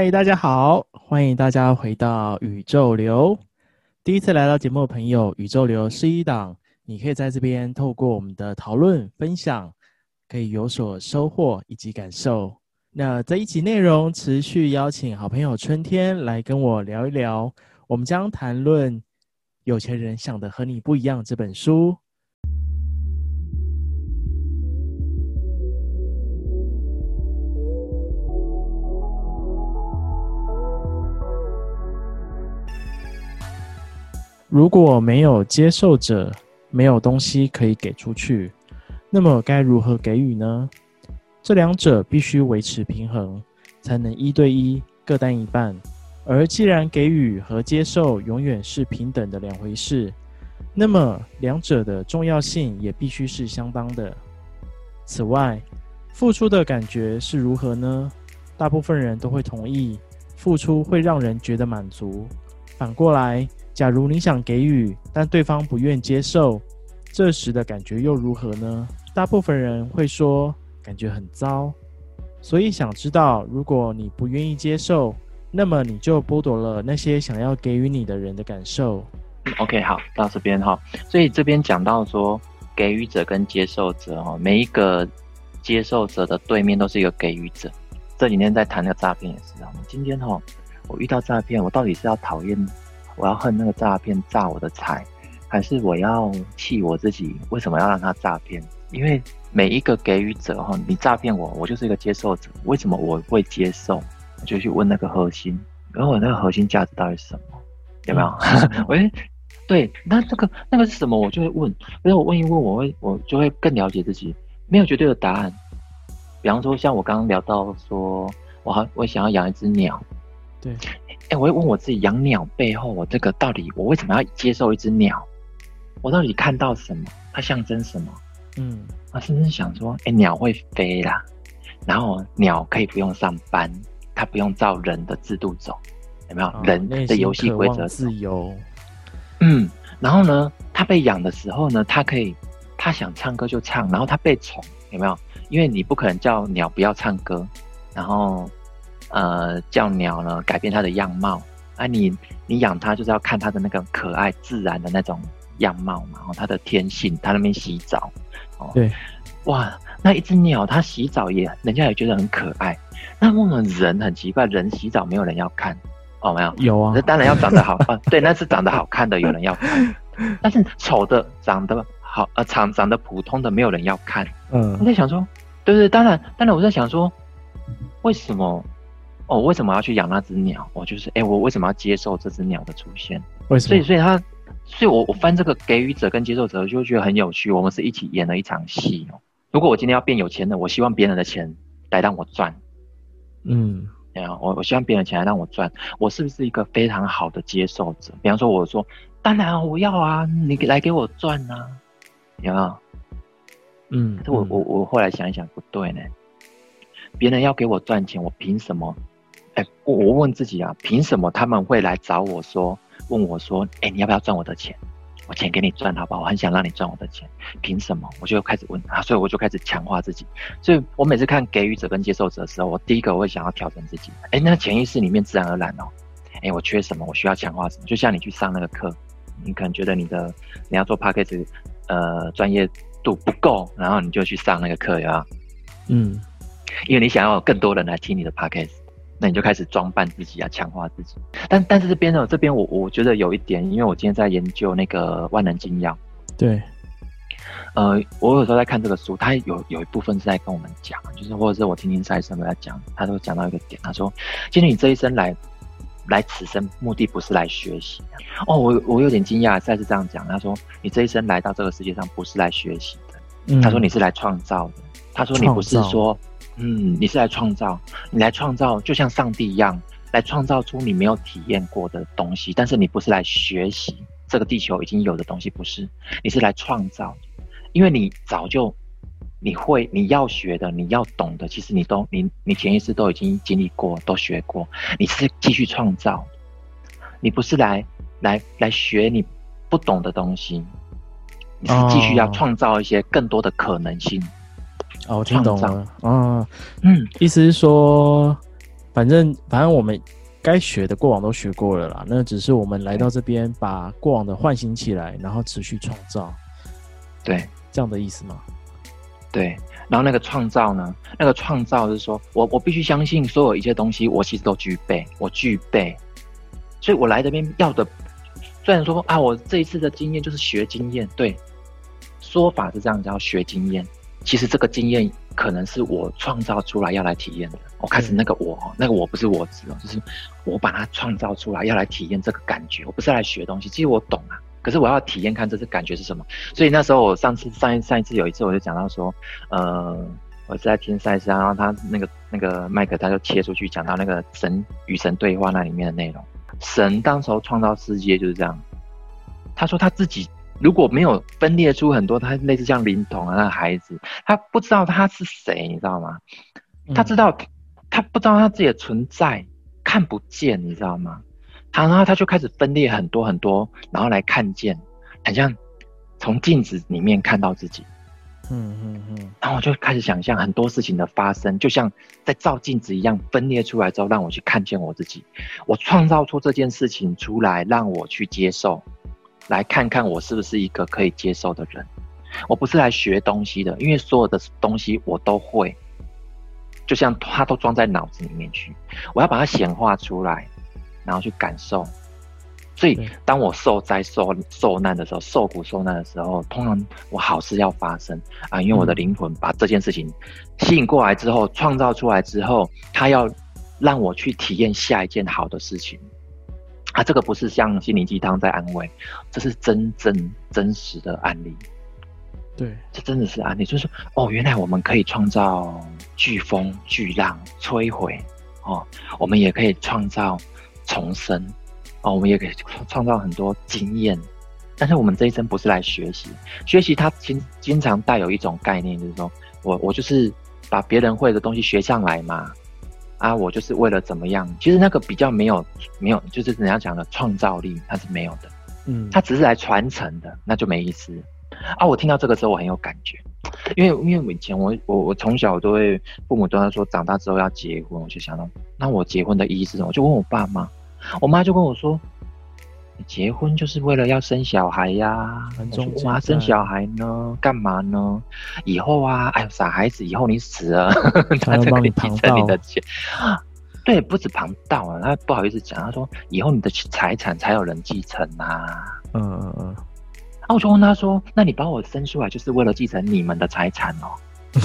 嗨，大家好，欢迎大家回到宇宙流。第一次来到节目的朋友，宇宙流是一档，你可以在这边透过我们的讨论分享，可以有所收获以及感受。那这一集内容持续邀请好朋友春天来跟我聊一聊，我们将谈论《有钱人想的和你不一样》这本书。如果没有接受者，没有东西可以给出去，那么该如何给予呢？这两者必须维持平衡，才能一对一各担一半。而既然给予和接受永远是平等的两回事，那么两者的重要性也必须是相当的。此外，付出的感觉是如何呢？大部分人都会同意，付出会让人觉得满足。反过来，假如你想给予，但对方不愿接受，这时的感觉又如何呢？大部分人会说感觉很糟。所以想知道，如果你不愿意接受，那么你就剥夺了那些想要给予你的人的感受。OK，好，到这边哈。所以这边讲到说，给予者跟接受者哈，每一个接受者的对面都是一个给予者。这几天在谈那个诈骗也是啊。今天哈，我遇到诈骗，我到底是要讨厌？我要恨那个诈骗诈我的财，还是我要气我自己？为什么要让他诈骗？因为每一个给予者哈，你诈骗我，我就是一个接受者。为什么我会接受？我就去问那个核心，然后我那个核心价值到底是什么？有没有？我、嗯、对，那这个那个是什么？我就会问。因为我问一问，我会我就会更了解自己。没有绝对的答案。比方说，像我刚刚聊到说，我好我想要养一只鸟。对。哎、欸，我会问我自己，养鸟背后，我这个到底，我为什么要接受一只鸟？我到底看到什么？它象征什么？嗯，我甚至想说，哎、欸，鸟会飞啦，然后鸟可以不用上班，它不用照人的制度走，有没有？哦、人的游戏规则自由。嗯，然后呢，它被养的时候呢，它可以，它想唱歌就唱，然后它被宠，有没有？因为你不可能叫鸟不要唱歌，然后。呃，叫鸟呢，改变它的样貌啊你，你你养它就是要看它的那个可爱自然的那种样貌嘛，然后它的天性，它那边洗澡，哦，对，哇，那一只鸟它洗澡也，人家也觉得很可爱。那我们人很奇怪，人洗澡没有人要看，哦，没有，有啊，那当然要长得好看，对，那是长得好看的有人要看，但是丑的、长得好呃长长得普通的没有人要看。嗯，我在想说，对对，当然当然我在想说，为什么？哦，我为什么要去养那只鸟？我就是，哎、欸，我为什么要接受这只鸟的出现？为什么？所以，所以他，所以我我翻这个给予者跟接受者，就会觉得很有趣。我们是一起演了一场戏哦。如果我今天要变有钱的，我希望别人的钱来让我赚。嗯，对啊，我我希望别人的钱来让我赚。我是不是一个非常好的接受者？比方说，我说，当然我要啊，你来给我赚啊，有没有？嗯，可是我我我后来想一想，不对呢。别人要给我赚钱，我凭什么？哎、欸，我我问自己啊，凭什么他们会来找我说，问我说，哎、欸，你要不要赚我的钱？我钱给你赚，好不好？我很想让你赚我的钱，凭什么？我就开始问啊，所以我就开始强化自己。所以我每次看给予者跟接受者的时候，我第一个我会想要调整自己。哎、欸，那潜意识里面自然而然哦，哎、欸，我缺什么？我需要强化什么？就像你去上那个课，你可能觉得你的你要做 p a c k a g e 呃，专业度不够，然后你就去上那个课呀，嗯，因为你想要有更多人来听你的 Podcast。那你就开始装扮自己啊，强化自己。但但是这边呢，这边我我觉得有一点，因为我今天在研究那个万能金钥。对。呃，我有时候在看这个书，他有有一部分是在跟我们讲，就是或者是我听听赛斯在讲，他都讲到一个点，他说：其实你这一生来来此生目的不是来学习。哦，我我有点惊讶，赛是这样讲，他说你这一生来到这个世界上不是来学习的，嗯、他说你是来创造的，他说你不是说。嗯，你是来创造，你来创造，就像上帝一样，来创造出你没有体验过的东西。但是你不是来学习这个地球已经有的东西，不是，你是来创造，因为你早就你会你要学的，你要懂的，其实你都你你潜意识都已经经历过，都学过。你是继续创造，你不是来来来学你不懂的东西，你是继续要创造一些更多的可能性。哦，我听懂了。嗯嗯，意思是说，反正反正我们该学的过往都学过了啦，那只是我们来到这边把过往的唤醒起来，然后持续创造。对，这样的意思吗？对，然后那个创造呢？那个创造是说我我必须相信所有一切东西，我其实都具备，我具备，所以我来这边要的，虽然说啊，我这一次的经验就是学经验，对，说法是这样叫学经验，其实这个经验可能是我创造出来要来体验的。我开始那个我，那个我不是我字哦，就是我把它创造出来要来体验这个感觉，我不是来学东西，其实我懂啊。可是我要体验看这次感觉是什么，所以那时候我上次上一上一次有一次我就讲到说，呃，我是在听赛斯，然后他那个那个麦克他就切出去讲到那个神与神对话那里面的内容。神当时候创造世界就是这样，他说他自己如果没有分裂出很多，他类似像灵童啊那孩子，他不知道他是谁，你知道吗？他知道他不知道他自己的存在看不见，你知道吗？他然后他就开始分裂很多很多，然后来看见，很像从镜子里面看到自己，嗯嗯嗯，然后我就开始想象很多事情的发生，就像在照镜子一样分裂出来之后，让我去看见我自己，我创造出这件事情出来，让我去接受，来看看我是不是一个可以接受的人。我不是来学东西的，因为所有的东西我都会，就像它都装在脑子里面去，我要把它显化出来。然后去感受，所以当我受灾受受难的时候，受苦受难的时候，通常我好事要发生。啊，因为我的灵魂把这件事情吸引过来之后，创造出来之后，它要让我去体验下一件好的事情啊，这个不是像心灵鸡汤在安慰，这是真正真实的案例。对，这真的是案例，就是说哦，原来我们可以创造飓风、巨浪、摧毁哦，我们也可以创造。重生，哦，我们也可以创造很多经验，但是我们这一生不是来学习，学习它经经常带有一种概念，就是说我我就是把别人会的东西学上来嘛，啊，我就是为了怎么样？其实那个比较没有没有，就是人家讲的创造力，它是没有的，嗯，它只是来传承的，那就没意思。啊，我听到这个时候我很有感觉，因为因为以前我我我从小都会父母都在说长大之后要结婚，我就想到那我结婚的意义是什么？我就问我爸妈。我妈就跟我说：“你结婚就是为了要生小孩呀、啊。”我说：“妈，生小孩呢？干嘛呢？以后啊，哎呦，傻孩子，以后你死了，他才可以继承你的钱。对，不止旁道啊，他不好意思讲，他说以后你的财产才有人继承啊。嗯嗯嗯。然后我就问他说：“那你把我生出来就是为了继承你们的财产哦？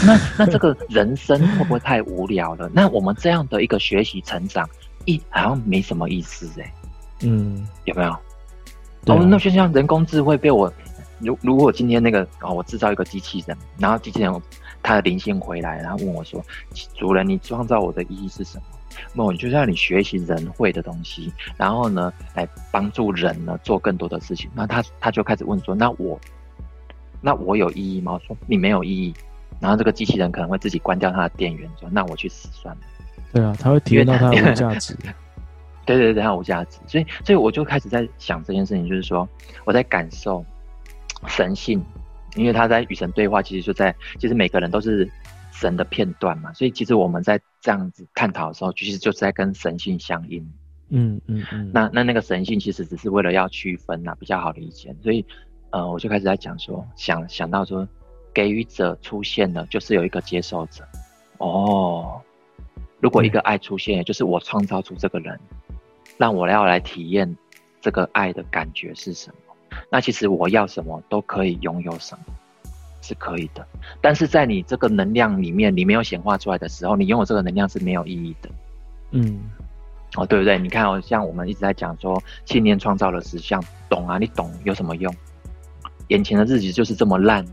那那这个人生会不会太无聊了？那我们这样的一个学习成长。”一好像没什么意思哎、欸，嗯，有没有？啊、哦，那就像人工智慧被我，如如果今天那个哦，我制造一个机器人，然后机器人它的灵性回来，然后问我说：“主人，你创造我的意义是什么？”那我就是让你学习人会的东西，然后呢，来帮助人呢做更多的事情。那他他就开始问说：“那我，那我有意义吗？”我说：“你没有意义。”然后这个机器人可能会自己关掉它的电源，说：“那我去死算了。”对啊，他会体验到它的无价值。对对对，他无价值，所以所以我就开始在想这件事情，就是说我在感受神性，因为他在与神对话，其实就在其实每个人都是神的片段嘛，所以其实我们在这样子探讨的时候，其实就是在跟神性相应。嗯嗯嗯。那那那个神性其实只是为了要区分呐、啊，比较好理解。所以呃，我就开始在讲说，想想到说，给予者出现了，就是有一个接受者。哦。如果一个爱出现，就是我创造出这个人，让我要来体验这个爱的感觉是什么？那其实我要什么都可以拥有什么，是可以的。但是在你这个能量里面，你没有显化出来的时候，你拥有这个能量是没有意义的。嗯，哦，对不对？你看哦，像我们一直在讲说，信念创造了实相，懂啊？你懂有什么用？眼前的日子就是这么烂，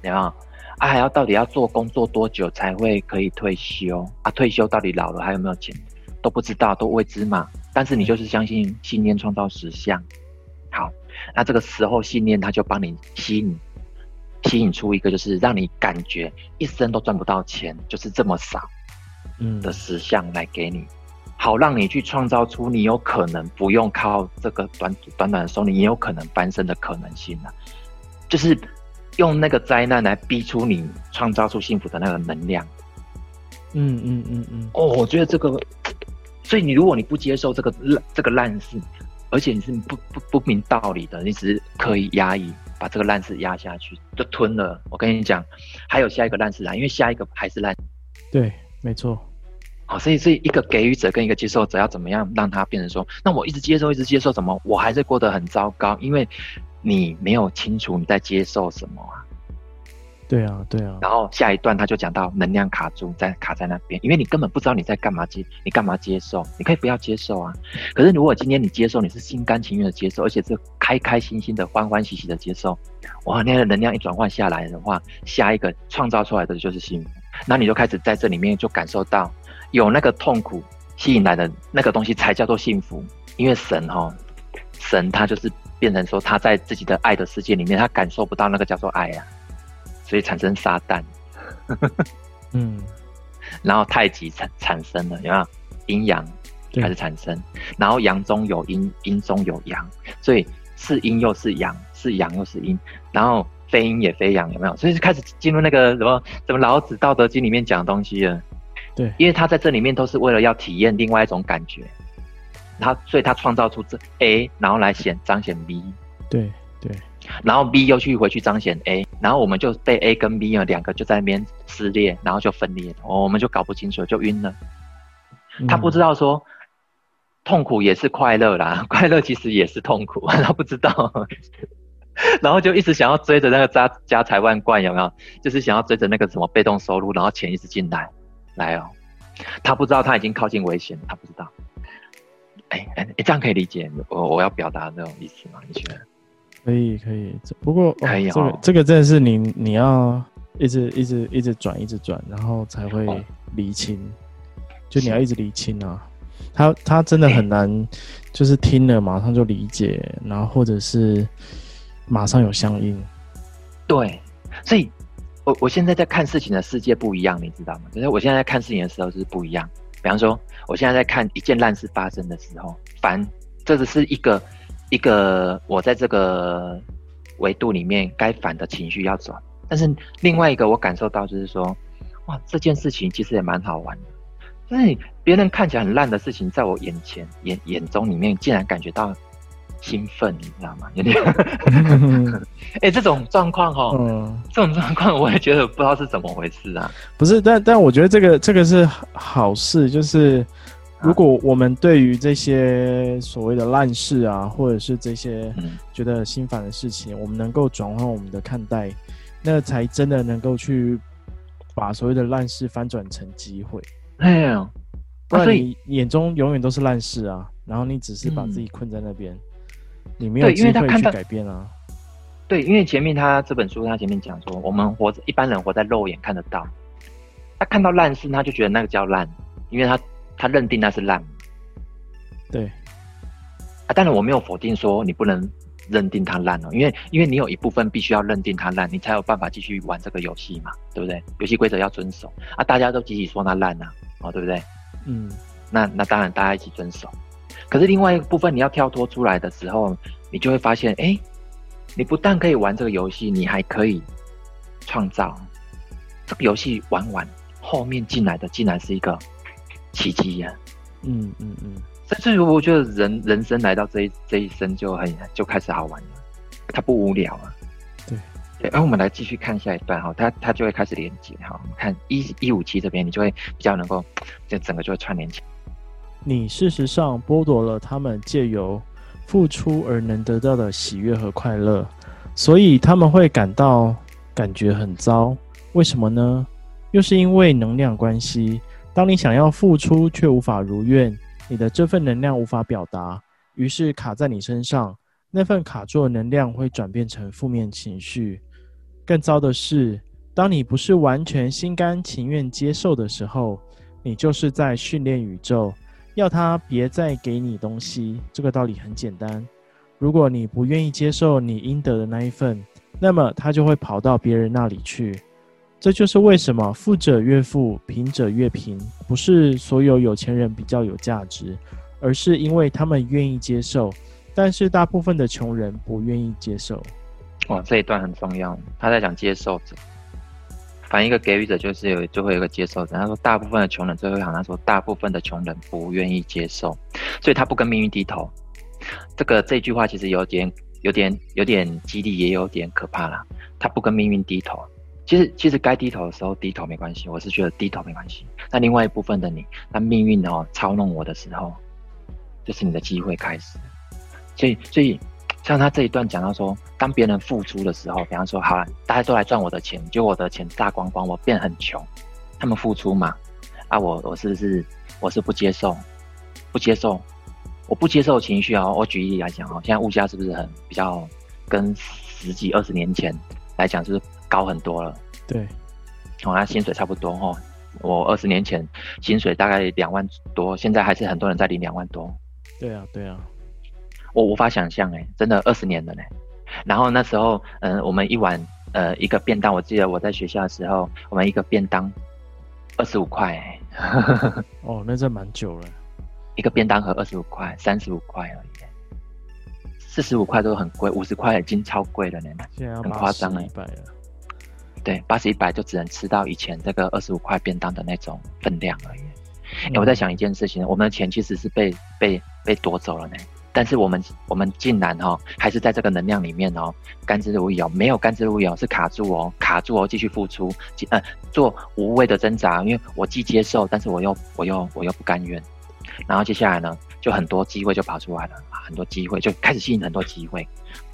对吧？啊，还要到底要做工作多久才会可以退休啊？退休到底老了还有没有钱都不知道，都未知嘛。但是你就是相信信念创造实相，好，那这个时候信念它就帮你吸引，吸引出一个就是让你感觉一生都赚不到钱，就是这么少，嗯。的实相来给你，好让你去创造出你有可能不用靠这个短短短的收入，你也有可能翻身的可能性啊，就是。用那个灾难来逼出你创造出幸福的那个能量，嗯嗯嗯嗯。哦，我觉得这个所以你如果你不接受这个烂这个烂事，而且你是不不不明道理的，你只是刻意压抑，把这个烂事压下去就吞了。我跟你讲，还有下一个烂事来，因为下一个还是烂。对，没错。好，所以是一个给予者跟一个接受者要怎么样让他变成说，那我一直接受，一直接受什么，我还是过得很糟糕，因为你没有清楚你在接受什么啊。对啊，对啊。然后下一段他就讲到能量卡住，在卡在那边，因为你根本不知道你在干嘛接，你干嘛接受？你可以不要接受啊。可是如果今天你接受，你是心甘情愿的接受，而且是开开心心的、欢欢喜喜的接受，哇，那个能量一转换下来的话，下一个创造出来的就是幸福。那你就开始在这里面就感受到，有那个痛苦吸引来的那个东西才叫做幸福。因为神哈，神他就是变成说他在自己的爱的世界里面，他感受不到那个叫做爱呀、啊。所以产生撒旦，嗯，然后太极产产生了，有没有？阴阳开始产生，然后阳中有阴，阴中有阳，所以是阴又是阳，是阳又是阴，然后非阴也非阳，有没有？所以就开始进入那个什么什么老子《道德经》里面讲的东西了。对，因为他在这里面都是为了要体验另外一种感觉，他所以他创造出这 A，然后来显彰显 B。对对。然后 B 又去回去彰显 A，然后我们就被 A 跟 B 啊两个就在那边撕裂，然后就分裂了，我们就搞不清楚，就晕了。他不知道说痛苦也是快乐啦，快乐其实也是痛苦，他不知道。然后就一直想要追着那个家家财万贯，有没有？就是想要追着那个什么被动收入，然后钱一直进来，来哦。他不知道他已经靠近危险，他不知道。哎哎哎，这样可以理解我我要表达的那种意思吗？你觉得？可以可以，不过可以、哦、这个这个真的是你你要一直一直一直转一直转，然后才会厘清，哦、就你要一直厘清啊。他他真的很难，就是听了马上就理解，然后或者是马上有相应。对，所以我我现在在看事情的世界不一样，你知道吗？就是我现在在看事情的时候是不一样。比方说，我现在在看一件烂事发生的时候，烦，这只是一个。一个我在这个维度里面该反的情绪要转，但是另外一个我感受到就是说，哇，这件事情其实也蛮好玩的，就是别人看起来很烂的事情，在我眼前眼眼中里面竟然感觉到兴奋，你知道吗？有点，哎，这种状况哈，嗯，这种状况我也觉得不知道是怎么回事啊。不是，但但我觉得这个这个是好事，就是。如果我们对于这些所谓的烂事啊，或者是这些觉得心烦的事情，嗯、我们能够转换我们的看待，那才真的能够去把所谓的烂事翻转成机会。哎呀，不然你眼中永远都是烂事啊，然后你只是把自己困在那边，嗯、你没有机会去改变啊。对，因为前面他这本书他前面讲说，我们活着一般人活在肉眼看得到，他看到烂事，他就觉得那个叫烂，因为他。他认定那是烂，对，啊，当然我没有否定说你不能认定它烂哦，因为因为你有一部分必须要认定它烂，你才有办法继续玩这个游戏嘛，对不对？游戏规则要遵守啊，大家都集体说它烂啊，哦，对不对？嗯，那那当然大家一起遵守，可是另外一个部分你要跳脱出来的时候，你就会发现，哎，你不但可以玩这个游戏，你还可以创造这个游戏玩完后面进来的竟然是一个。奇迹呀，嗯嗯嗯，所以，所以我觉得人人生来到这一这一生就很就开始好玩了，它不无聊啊。对对，然后我们来继续看下一段哈，它它就会开始连接哈。我们看一一五七这边，你就会比较能够，就整个就会串联起来。你事实上剥夺了他们借由付出而能得到的喜悦和快乐，所以他们会感到感觉很糟。为什么呢？又是因为能量关系。当你想要付出却无法如愿，你的这份能量无法表达，于是卡在你身上。那份卡住的能量会转变成负面情绪。更糟的是，当你不是完全心甘情愿接受的时候，你就是在训练宇宙，要它别再给你东西。这个道理很简单：如果你不愿意接受你应得的那一份，那么它就会跑到别人那里去。这就是为什么富者越富，贫者越贫。不是所有有钱人比较有价值，而是因为他们愿意接受，但是大部分的穷人不愿意接受。哇，这一段很重要，他在讲接受者。反一个给予者就是有就会有一个接受者。他说，大部分的穷人最后一行，他说大部分的穷人不愿意接受，所以他不跟命运低头。这个这句话其实有点有点有点激励，也有点可怕啦。他不跟命运低头，其实其实该低头的时候低头没关系，我是觉得低头没关系。那另外一部分的你，那命运哦操弄我的时候，就是你的机会开始。所以所以。像他这一段讲到说，当别人付出的时候，比方说，好了，大家都来赚我的钱，就我的钱大光光，我变很穷。他们付出嘛，啊，我我是不是我是不接受，不接受，我不接受情绪啊。我举例来讲哦，现在物价是不是很比较跟十几二十年前来讲，是不是高很多了？对，哦，那薪水差不多哦。我二十年前薪水大概两万多，现在还是很多人在领两万多。对啊，对啊。我无法想象哎，真的二十年了呢。然后那时候，嗯、呃，我们一碗呃一个便当，我记得我在学校的时候，我们一个便当二十五块。哦，那这蛮久了。一个便当盒二十五块，三十五块而已。四十五块都很贵，五十块已经超贵了呢。很夸张了。对，八十一百就只能吃到以前这个二十五块便当的那种分量而已。哎、嗯，我在想一件事情，我们的钱其实是被被被夺走了呢。但是我们我们竟然哈、哦，还是在这个能量里面哦，甘之如飴，没有甘之如飴是卡住哦，卡住哦，继续付出，呃，做无谓的挣扎，因为我既接受，但是我又我又我又不甘愿，然后接下来呢，就很多机会就跑出来了，很多机会就开始吸引很多机会，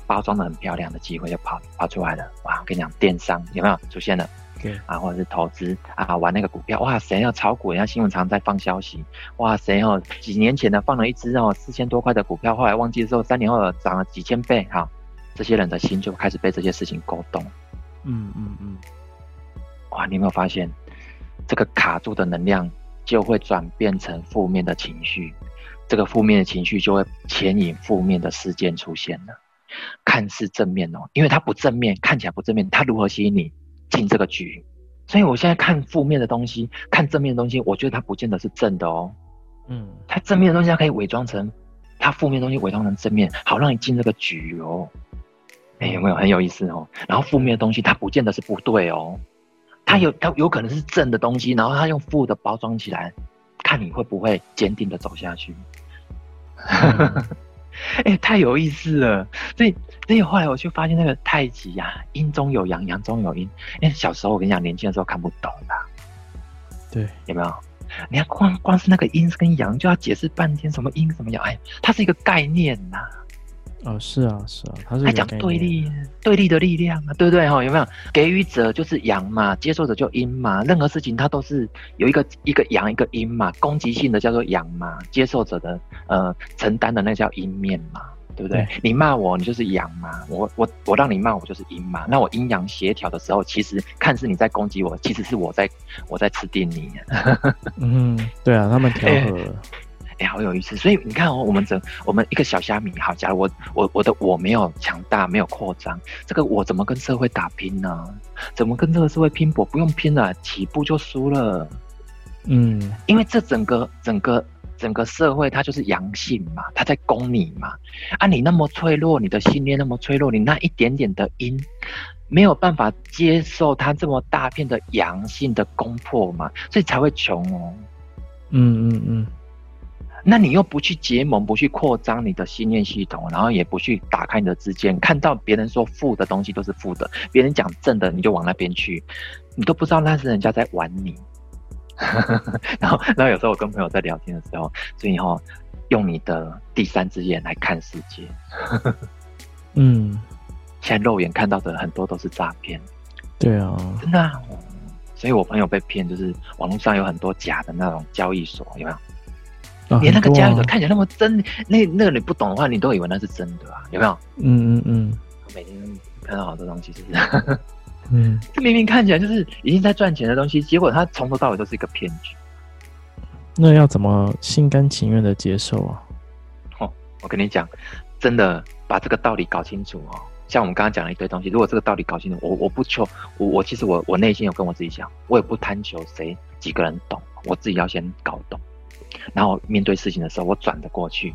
包装的很漂亮的机会就跑跑出来了，哇，我跟你讲，电商有没有出现了？对啊，或者是投资啊，玩那个股票，哇，谁要炒股？人家新闻常在放消息，哇，谁哦？几年前呢放了一只哦四千多块的股票，后来忘记之后，三年后涨了几千倍，哈，这些人的心就开始被这些事情勾动。嗯嗯嗯，哇，你有没有发现，这个卡住的能量就会转变成负面的情绪，这个负面的情绪就会牵引负面的事件出现了，看似正面哦，因为它不正面，看起来不正面，它如何吸引你？进这个局，所以我现在看负面的东西，看正面的东西，我觉得它不见得是正的哦。嗯，它正面的东西它可以伪装成，它负面的东西伪装成正面，好让你进这个局哦。哎，有没有很有意思哦？然后负面的东西它不见得是不对哦，它有它有可能是正的东西，然后它用负的包装起来，看你会不会坚定的走下去。嗯 哎、欸，太有意思了！所以，所以后来我就发现那个太极呀，阴中有阳，阳中有阴。哎，小时候我跟你讲，年轻的时候看不懂的。对，有没有？你看光光是那个阴跟阳，就要解释半天，什么阴什么阳？哎，它是一个概念呐。哦，是啊，是啊，他是还讲对立，对立的力量啊，对不对？哈，有没有？给予者就是阳嘛，接受者就阴嘛。任何事情它都是有一个一个阳一个阴嘛。攻击性的叫做阳嘛，接受者的呃承担的那叫阴面嘛，对不对？对，你骂我，你就是阳嘛。我我我让你骂我就是阴嘛。那我阴阳协调的时候，其实看似你在攻击我，其实是我在我在吃定你。嗯，对啊，他们调和了。欸 哎、欸，好有意思！所以你看哦，我们整我们一个小虾米，好，假如我我我的我没有强大，没有扩张，这个我怎么跟社会打拼呢？怎么跟这个社会拼搏？不用拼了，起步就输了。嗯，因为这整个整个整个社会它就是阳性嘛，它在攻你嘛。啊，你那么脆弱，你的信念那么脆弱，你那一点点的阴，没有办法接受它这么大片的阳性的攻破嘛，所以才会穷哦。嗯嗯嗯。那你又不去结盟，不去扩张你的信念系统，然后也不去打开你的之间，看到别人说负的东西都是负的，别人讲正的你就往那边去，你都不知道那是人家在玩你。然后，然后有时候我跟朋友在聊天的时候，所以哈，用你的第三只眼来看世界。嗯，现在肉眼看到的很多都是诈骗。对啊，真的啊。所以我朋友被骗，就是网络上有很多假的那种交易所，有没有？连那个交易所看起来那么真，那那个你不懂的话，你都以为那是真的啊？有没有？嗯嗯嗯。我每天看到好多东西，是不是？嗯。这明明看起来就是已经在赚钱的东西，结果它从头到尾都是一个骗局。那要怎么心甘情愿的接受啊？哦，我跟你讲，真的把这个道理搞清楚哦。像我们刚刚讲了一堆东西，如果这个道理搞清楚，我我不求我我其实我我内心有跟我自己讲，我也不贪求谁几个人懂，我自己要先搞懂。然后面对事情的时候，我转得过去，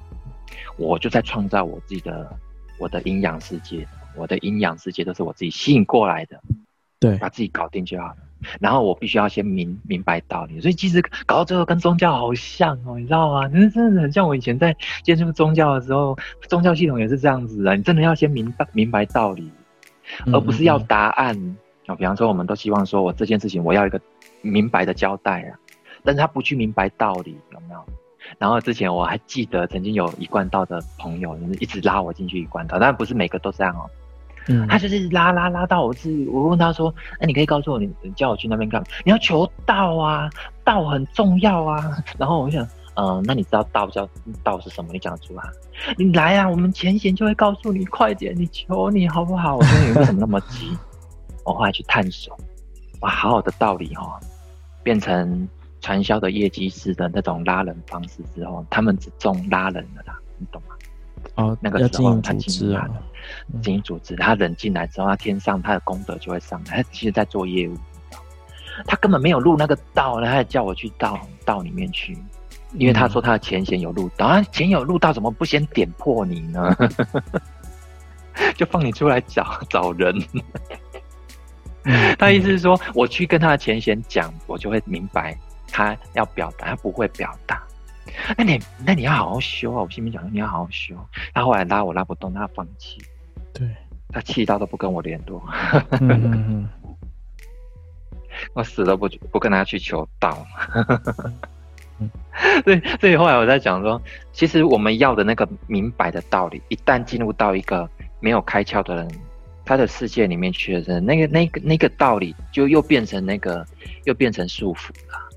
我就在创造我自己的我的阴阳世界，我的阴阳世界都是我自己吸引过来的，对，把自己搞定就好了。然后我必须要先明明白道理，所以其实搞到最后跟宗教好像哦，你知道吗？真的真的很像我以前在接触宗教的时候，宗教系统也是这样子的，你真的要先明白明白道理，而不是要答案啊。比方说，我们都希望说我这件事情我要一个明白的交代啊，但是他不去明白道理，有没有？然后之前我还记得曾经有一贯道的朋友，就是一直拉我进去一贯道，但不是每个都这样哦。嗯，他就是拉拉拉到我自己，我问他说：“哎，你可以告诉我，你你叫我去那边干嘛？你要求道啊，道很重要啊。”然后我想，嗯、呃，那你知道道叫道是什么？你讲出来，你来啊，我们前贤就会告诉你，快点，你求你好不好？我说你为什么那么急？我后来去探索，哇，好好的道理哈、哦，变成传销的业绩式的那种拉人方式之后，他们只重拉人的啦，你懂吗？哦，那个时候他经营啊。经营组织，他人进来之后，他天上他的功德就会上来。他其实在做业务，他根本没有入那个道，他还叫我去道道里面去，因为他说他的前贤有入道，啊，前有入道，怎么不先点破你呢？就放你出来找找人。他意思是说，我去跟他的前贤讲，我就会明白他要表达，他不会表达。那你那你要好好修啊！我心里讲，你要好好修。他后来拉我拉不动，他放弃。对，他气到都不跟我联络。嗯嗯嗯，我死都不不跟他去求道。对，所以后来我在讲说，其实我们要的那个明白的道理，一旦进入到一个没有开窍的人他的世界里面去的时候，那个那个那个道理就又变成那个又变成束缚了。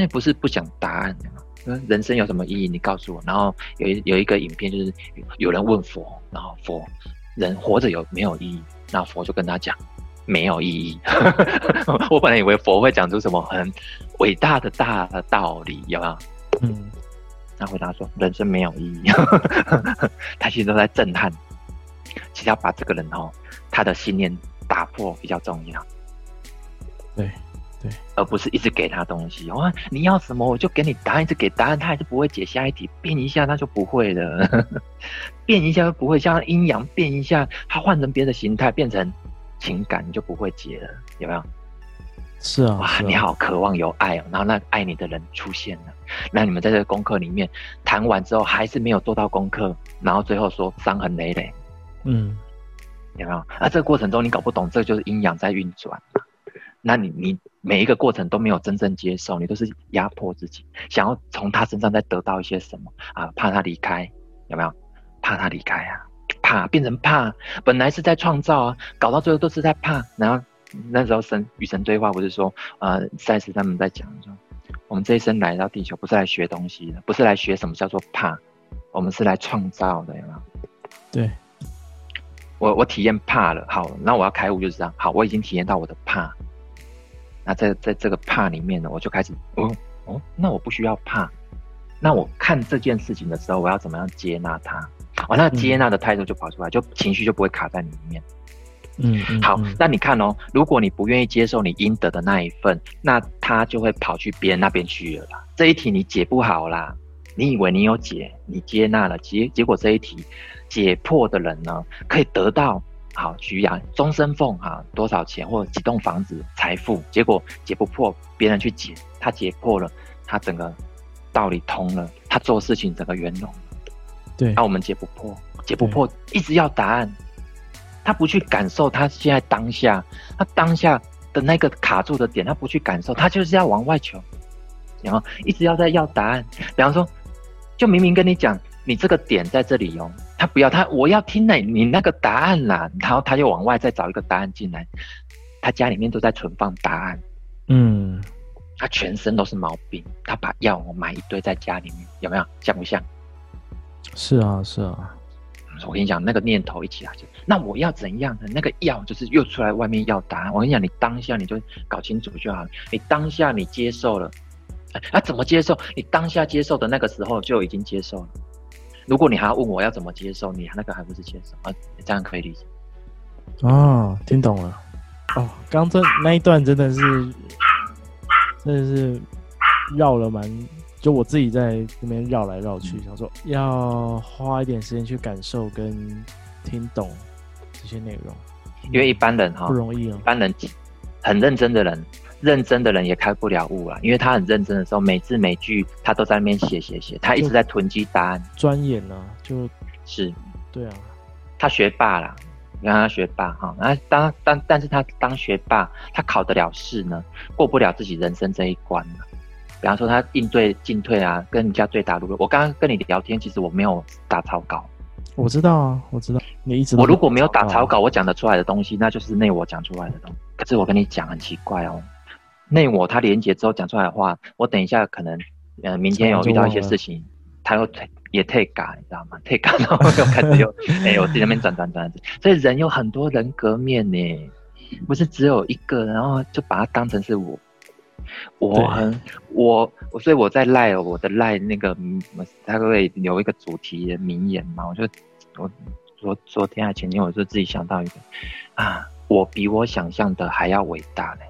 那不是不讲答案的吗？人生有什么意义？你告诉我。然后有一有一个影片，就是有人问佛，然后佛人活着有没有意义？那佛就跟他讲没有意义。我本来以为佛会讲出什么很伟大的大的道理，有没有？嗯。他回答说人生没有意义。他其实都在震撼。其实要把这个人哦，他的信念打破比较重要。对。对，而不是一直给他东西。哇，你要什么我就给你答案，一直给答案，他还是不会解下一题。变一下他就不会了，变一下就不会，像阴阳变一下，他换成别的形态，变成情感，你就不会解了，有没有？是啊，哇，啊、你好渴望有爱哦，然后那爱你的人出现了，那你们在这个功课里面谈完之后，还是没有做到功课，然后最后说伤痕累累，嗯，有没有？啊，这个过程中你搞不懂，这就是阴阳在运转。那你你每一个过程都没有真正接受，你都是压迫自己，想要从他身上再得到一些什么啊？怕他离开，有没有？怕他离开啊？怕变成怕，本来是在创造啊，搞到最后都是在怕。然后那时候神与神对话不是说，呃，赛斯他们在讲说，我们这一生来到地球不是来学东西的，不是来学什么叫做怕，我们是来创造的，有没有？对，我我体验怕了，好，那我要开悟就是这样，好，我已经体验到我的怕。那在在这个怕里面呢，我就开始，哦哦，那我不需要怕。那我看这件事情的时候，我要怎么样接纳它？哦，那接纳的态度就跑出来，就情绪就不会卡在你里面。嗯，嗯，好，那你看哦，如果你不愿意接受你应得的那一份，那他就会跑去别人那边去了啦。这一题你解不好啦，你以为你有解，你接纳了，结结果这一题解破的人呢，可以得到。好，徐阳终身俸哈，多少钱或者几栋房子财富，结果解不破，别人去解，他解破了，他整个道理通了，他做事情整个圆融。对，那我们解不破，解不破，一直要答案，他不去感受他现在当下，他当下的那个卡住的点，他不去感受，他就是要往外求，然后一直要在要答案。比方说，就明明跟你讲。你这个点在这里哦，他不要他，我要听那你那个答案啦，然后他就往外再找一个答案进来，他家里面都在存放答案，嗯，他全身都是毛病，他把药我买一堆在家里面，有没有像不像？是啊，是啊，我跟你讲，那个念头一起来就，那我要怎样呢？那个药就是又出来外面要答案，我跟你讲，你当下你就搞清楚就好了，你当下你接受了，啊，怎么接受？你当下接受的那个时候就已经接受了。如果你还要问我要怎么接受，你那个还不是接受啊？这样可以理解。哦，听懂了。哦，刚这那一段真的是，真的是绕了蛮，就我自己在那边绕来绕去，想说要花一点时间去感受跟听懂这些内容，因为一般人哈不容易哦。一般人很认真的人，认真的人也开不了悟啊，因为他很认真的时候，每字每句他都在那边写写写，他一直在囤积答案。钻研呢，就是对啊，他学霸啦，你看他学霸哈，那当当但是他当学霸，他考得了试呢，过不了自己人生这一关。比方说他应对进退啊，跟人家对答如流。我刚刚跟你聊天，其实我没有打草稿。我知道啊，我知道你一直。我如果没有打草稿，我讲得出来的东西，那就是那我讲出来的东西。可是我跟你讲很奇怪哦，内我他连接之后讲出来的话，我等一下可能，嗯、呃，明天有遇到一些事情，他又也退嘎，你知道吗？退嘎，然后又开始又，哎，我自己那边转转转，所以人有很多人格面呢，不是只有一个，然后就把它当成是我。我很我我所以我在赖我的赖那个，他会留一个主题的名言嘛？我就我昨昨天还前天，我就自己想到一个啊，我比我想象的还要伟大嘞。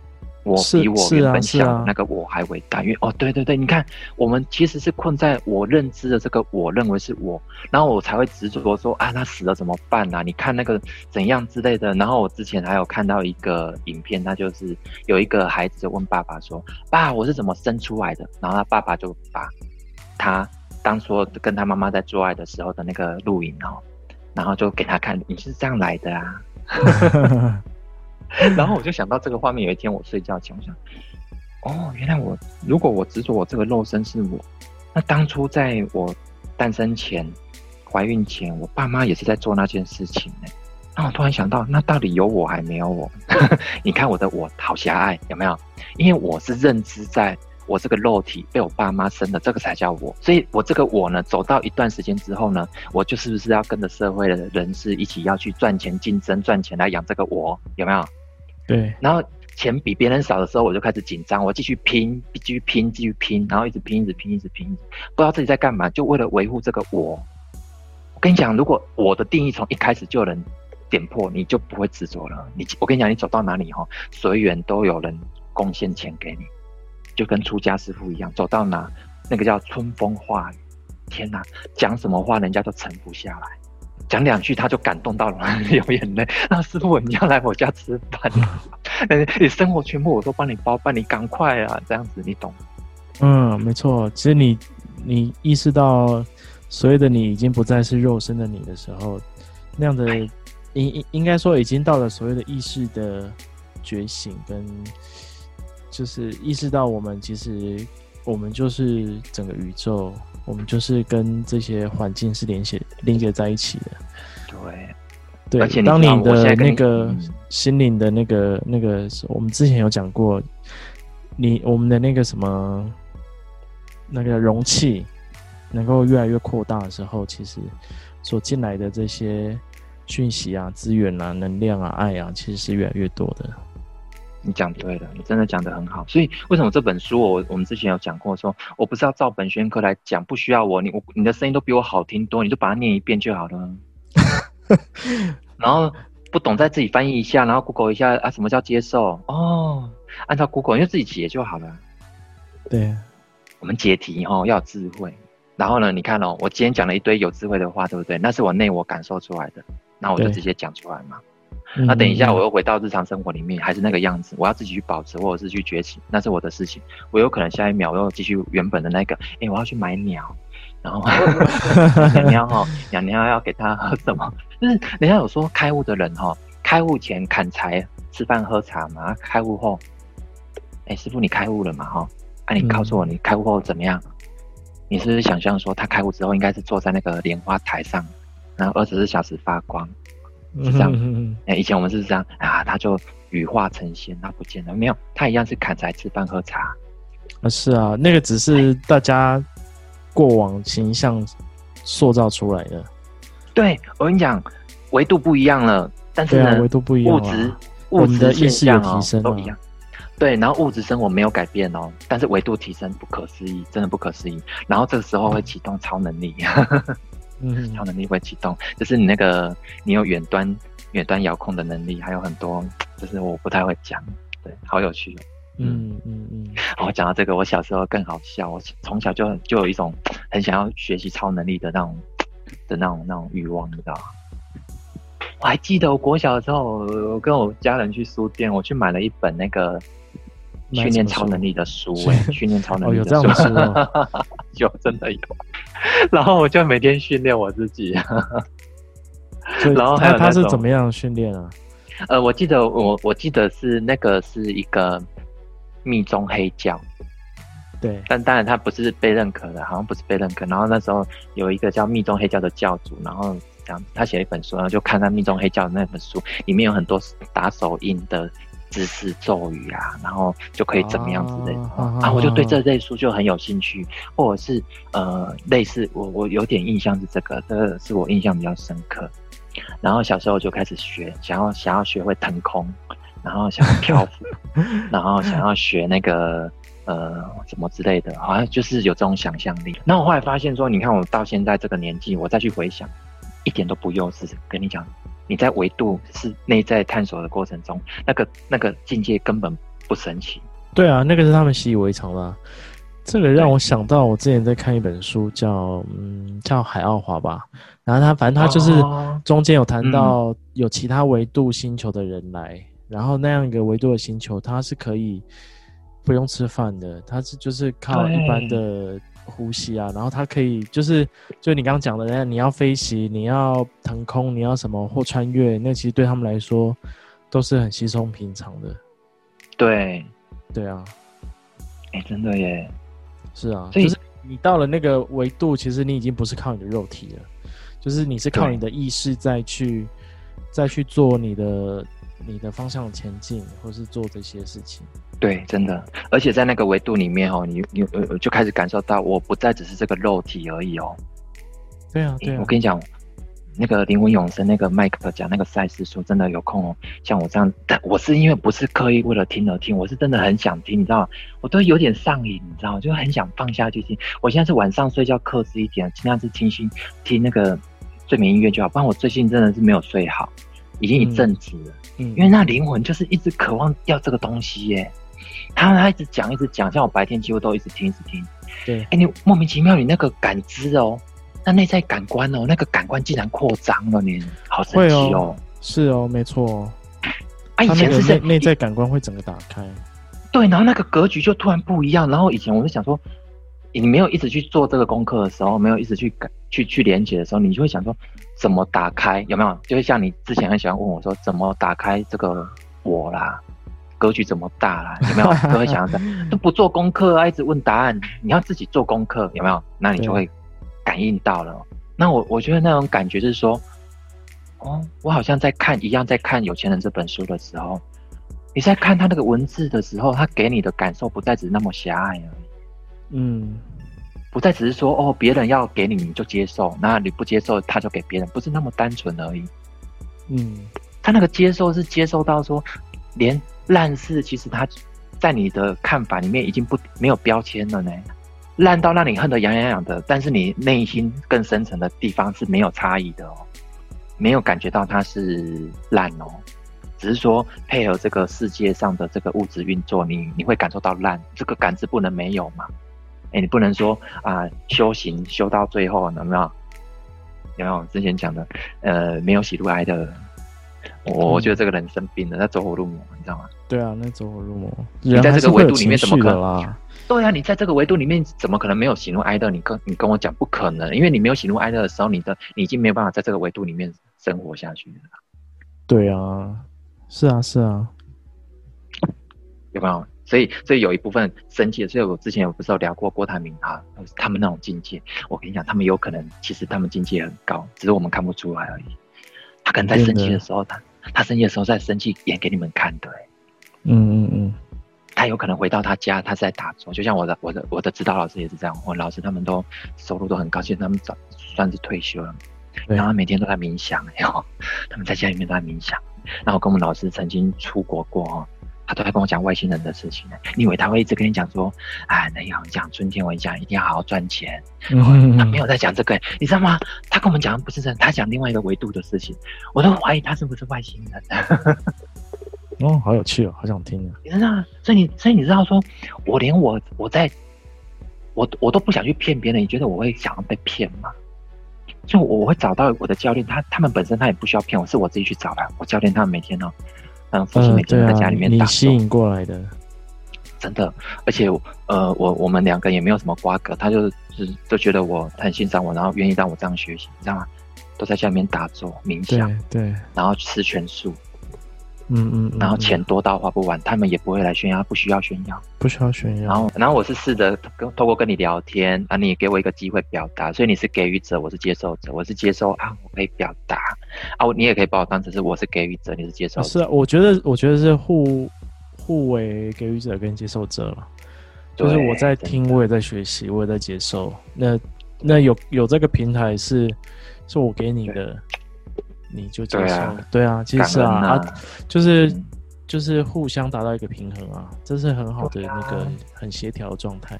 我比我原本想那个我还伟大，因为哦，对对对，你看，我们其实是困在我认知的这个我认为是我，然后我才会执着说啊，他死了怎么办啊？你看那个怎样之类的。然后我之前还有看到一个影片，他就是有一个孩子就问爸爸说：“爸，我是怎么生出来的？”然后他爸爸就把他当初跟他妈妈在做爱的时候的那个录影哦，然后就给他看：“你是这样来的啊。” 然后我就想到这个画面，有一天我睡觉前，我想，哦，原来我如果我执着我这个肉身是我，那当初在我诞生前、怀孕前，我爸妈也是在做那件事情呢。那我突然想到，那到底有我还没有我？你看我的我好狭隘，有没有？因为我是认知在我这个肉体被我爸妈生的，这个才叫我。所以我这个我呢，走到一段时间之后呢，我就是不是要跟着社会的人士一起要去赚钱、竞争、赚钱来养这个我？有没有？对，然后钱比别人少的时候，我就开始紧张，我继续拼，继续拼，继续拼，然后一直拼，一直拼，一直拼，不知道自己在干嘛，就为了维护这个我。我跟你讲，如果我的定义从一开始就能点破，你就不会执着了。你，我跟你讲，你走到哪里哈，随缘都有人贡献钱给你，就跟出家师父一样，走到哪那个叫春风化雨，天哪，讲什么话人家都沉不下来。讲两句他就感动到了，流眼泪。那师傅，你要来我家吃饭？你生活全部我都帮你包办，你赶快啊，这样子你懂？嗯，没错。其实你你意识到所谓的你已经不再是肉身的你的时候，那样的应应应该说已经到了所谓的意识的觉醒，跟就是意识到我们其实我们就是整个宇宙。我们就是跟这些环境是连接连接在一起的，对，对。而且当你的那个心灵的那个那个，我们之前有讲过，你我们的那个什么那个容器能够越来越扩大的时候，其实所进来的这些讯息啊、资源啊、能量啊、爱啊，其实是越来越多的。你讲对了，你真的讲得很好。所以为什么这本书我我们之前有讲过说，说我不是要照本宣科来讲，不需要我，你我你的声音都比我好听多，你就把它念一遍就好了。然后不懂再自己翻译一下，然后 Google 一下啊，什么叫接受？哦，按照 Google 你就自己解就好了。对，我们解题哦要有智慧。然后呢，你看哦，我今天讲了一堆有智慧的话，对不对？那是我内我感受出来的，那我就直接讲出来嘛。那等一下，我又回到日常生活里面，还是那个样子。我要自己去保持，或者是去崛起，那是我的事情。我有可能下一秒又继续原本的那个。哎、欸，我要去买鸟，然后鸟鸟哈，鸟鸟要给它喝什么？就是人家有说开悟的人哈，开悟前砍柴、吃饭、喝茶嘛。开悟后，哎、欸，师傅你开悟了嘛？哈，啊，你告诉我你开悟后怎么样？你是不是想象说他开悟之后应该是坐在那个莲花台上，然后二十四小时发光？是这样，哎，以前我们是这样啊，他就羽化成仙，他不见了，没有，他一样是砍柴、吃饭、喝茶。啊，是啊，那个只是大家过往形象塑造出来的。对，我跟你讲，维度不一样了，但是呢，维度不一样，物质物质现象哦提升都一样。对，然后物质生活没有改变哦，但是维度提升不可思议，真的不可思议。然后这个时候会启动超能力。嗯，超能力会启动，就是你那个你有远端远端遥控的能力，还有很多，就是我不太会讲，对，好有趣哦。嗯嗯嗯。我讲到这个，我小时候更好笑，我从小就就有一种很想要学习超能力的那种的那种那种欲望，你知道吗？我还记得我国小的时候，我跟我家人去书店，我去买了一本那个训练超能力的书，哎，训练超能力的书，哦、有这样的书、哦、有真的有。然后我就每天训练我自己。然后还有他，是怎么样训练啊？呃，我记得我我记得是那个是一个密宗黑教。对，但当然他不是被认可的，好像不是被认可。然后那时候有一个叫密宗黑教的教主，然后这样他写了一本书，然后就看他密宗黑教的那本书，里面有很多打手印的姿势咒语啊，然后就可以怎么样之类的。啊，我就对这类书就很有兴趣，或者是呃类似我我有点印象是这个，这个是我印象比较深刻。然后小时候就开始学，想要想要学会腾空，然后想要漂浮，然后想要学那个。呃，什么之类的，好像就是有这种想象力。那我后来发现说，你看我到现在这个年纪，我再去回想，一点都不幼稚。跟你讲，你在维度是内在探索的过程中，那个那个境界根本不神奇。对啊，那个是他们习以为常啦。这个让我想到，我之前在看一本书叫，叫嗯叫海奥华吧。然后他反正他就是中间有谈到有其他维度星球的人来，嗯、然后那样一个维度的星球，它是可以。不用吃饭的，它是就是靠一般的呼吸啊，然后他可以就是就你刚刚讲的，你要飞行，你要腾空，你要什么或穿越，那其实对他们来说都是很稀松平常的。对，对啊，哎、欸，真的耶，是啊，就是你到了那个维度，其实你已经不是靠你的肉体了，就是你是靠你的意识再去再去做你的。你的方向前进，或是做这些事情，对，真的，而且在那个维度里面哦，你你呃就开始感受到，我不再只是这个肉体而已哦。对啊，对啊，我跟你讲，那个灵魂永生那个麦克讲那个赛事书，真的有空哦，像我这样，但我是因为不是刻意为了听而听，我是真的很想听，你知道吗？我都有点上瘾，你知道吗？就很想放下去听。我现在是晚上睡觉克制一点，尽量是听心听那个睡眠音乐就好，不然我最近真的是没有睡好，已经一阵子了。嗯因为那灵魂就是一直渴望要这个东西耶，他他一直讲一直讲，像我白天几乎都一直听一直听。对，哎、欸，你莫名其妙，你那个感知哦，那内在感官哦，那个感官竟然扩张了，你好神奇哦，哦。是哦，没错。哦啊，以前是内在感官会整个打开。对，然后那个格局就突然不一样。然后以前我就想说，你没有一直去做这个功课的时候，没有一直去感去去连接的时候，你就会想说。怎么打开？有没有？就是像你之前很喜欢问我说，怎么打开这个我啦？格局怎么大啦？有没有？都会想着 都不做功课啊，一直问答案。你要自己做功课，有没有？那你就会感应到了。那我我觉得那种感觉就是说，哦，我好像在看一样，在看《有钱人》这本书的时候，你在看他那个文字的时候，他给你的感受不再只是那么狭隘而已。嗯。不再只是说哦，别人要给你你就接受，那你不接受他就给别人，不是那么单纯而已。嗯，他那个接受是接受到说，连烂事其实他在你的看法里面已经不没有标签了呢，烂到让你恨得痒痒痒的，但是你内心更深层的地方是没有差异的哦，没有感觉到它是烂哦，只是说配合这个世界上的这个物质运作，你你会感受到烂，这个感知不能没有嘛。哎、欸，你不能说啊、呃，修行修到最后有没有？有没有之前讲的？呃，没有喜怒哀乐，我觉得这个人生病了，那走火入魔，你知道吗？对啊，那走火入魔。你在这个维度里面怎么可能？对啊，你在这个维度里面怎么可能没有喜怒哀乐？你跟你跟我讲不可能，因为你没有喜怒哀乐的时候，你的你已经没有办法在这个维度里面生活下去了。对啊，是啊，是啊，有没有？所以，所以有一部分生气的，所以我之前有不是有聊过郭台铭他他们那种境界。我跟你讲，他们有可能其实他们境界很高，只是我们看不出来而已。他可能在生气的时候，他他生气的时候在生气演给你们看的。嗯嗯嗯。他有可能回到他家，他是在打坐，就像我的我的我的指导老师也是这样。我老师他们都收入都很高，现在他们早算是退休了，然后每天都在冥想，然后他们在家里面都在冥想。然后跟我们老师曾经出国过他都在跟我讲外星人的事情呢。你以为他会一直跟你讲说，哎，那要讲春天，我讲一定要好好赚钱。嗯，他没有在讲这个，你知道吗？他跟我们讲的不是这，他讲另外一个维度的事情。我都怀疑他是不是外星人。哦，好有趣哦，好想听啊！你知道，所以你所以你知道说，我连我我在，我我都不想去骗别人。你觉得我会想要被骗吗？就我我会找到我的教练，他他们本身他也不需要骗我，是我自己去找的。我教练他们每天哦，嗯，父亲每天在家里面打、呃啊、你吸引过来的，真的，而且呃，我我们两个也没有什么瓜葛，他就是都觉得我很欣赏我，然后愿意让我这样学习，你知道吗？都在家里面打坐冥想，对，对然后吃全素。嗯嗯，嗯，然后钱多到花不完，他们也不会来炫耀，不需要炫耀，不需要炫耀。然后，然后我是试着跟透过跟你聊天啊，你也给我一个机会表达，所以你是给予者，我是接受者，我是接受啊，我可以表达啊，你也可以把我当成是我是给予者，你是接受者。是啊，我觉得我觉得是互互为给予者跟接受者了，就是我在听，我也在学习，我也在接受。那那有有这个平台是是我给你的。你就接受对啊，对啊，其实是啊，啊，啊，就是、嗯、就是互相达到一个平衡啊，这是很好的那个很协调的状态。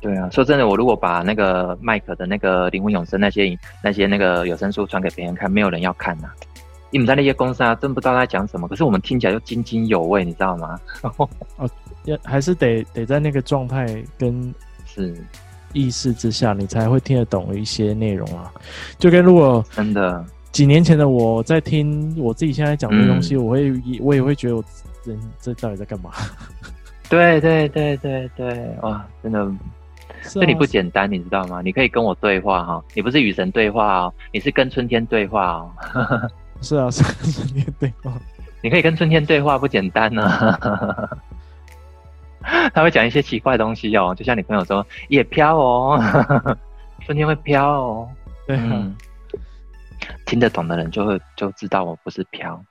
对啊，说真的，我如果把那个麦克的那个灵魂永生那些那些那个有声书传给别人看，没有人要看呐、啊。你们在那些公司啊，真不知道在讲什么，可是我们听起来就津津有味，你知道吗？哦，要还是得得在那个状态跟是意识之下，你才会听得懂一些内容啊。就跟如果真的。几年前的我在听我自己现在讲的东西，嗯、我会我也会觉得我人这到底在干嘛？对对对对对，哇，真的，这里不简单，你知道吗？你可以跟我对话哈，你不是与神对话哦，你是跟春天对话哦。是啊，是跟春天对话。你可以跟春天对话，不简单呢。他会讲一些奇怪的东西哦，就像你朋友说，也飘哦，春天会飘哦。对、啊。嗯听得懂的人就会就知道我不是飘，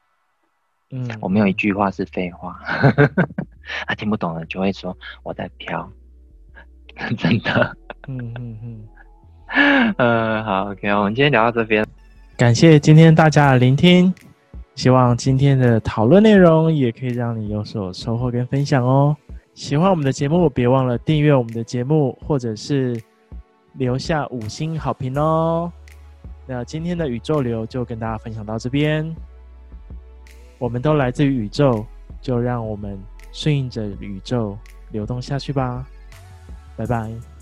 嗯，我没有一句话是废话，啊听不懂的就会说我在飘，真的，嗯嗯嗯，呃，好，OK，我们今天聊到这边，感谢今天大家的聆听，希望今天的讨论内容也可以让你有所收获跟分享哦。喜欢我们的节目，别忘了订阅我们的节目，或者是留下五星好评哦。那今天的宇宙流就跟大家分享到这边，我们都来自于宇宙，就让我们顺应着宇宙流动下去吧，拜拜。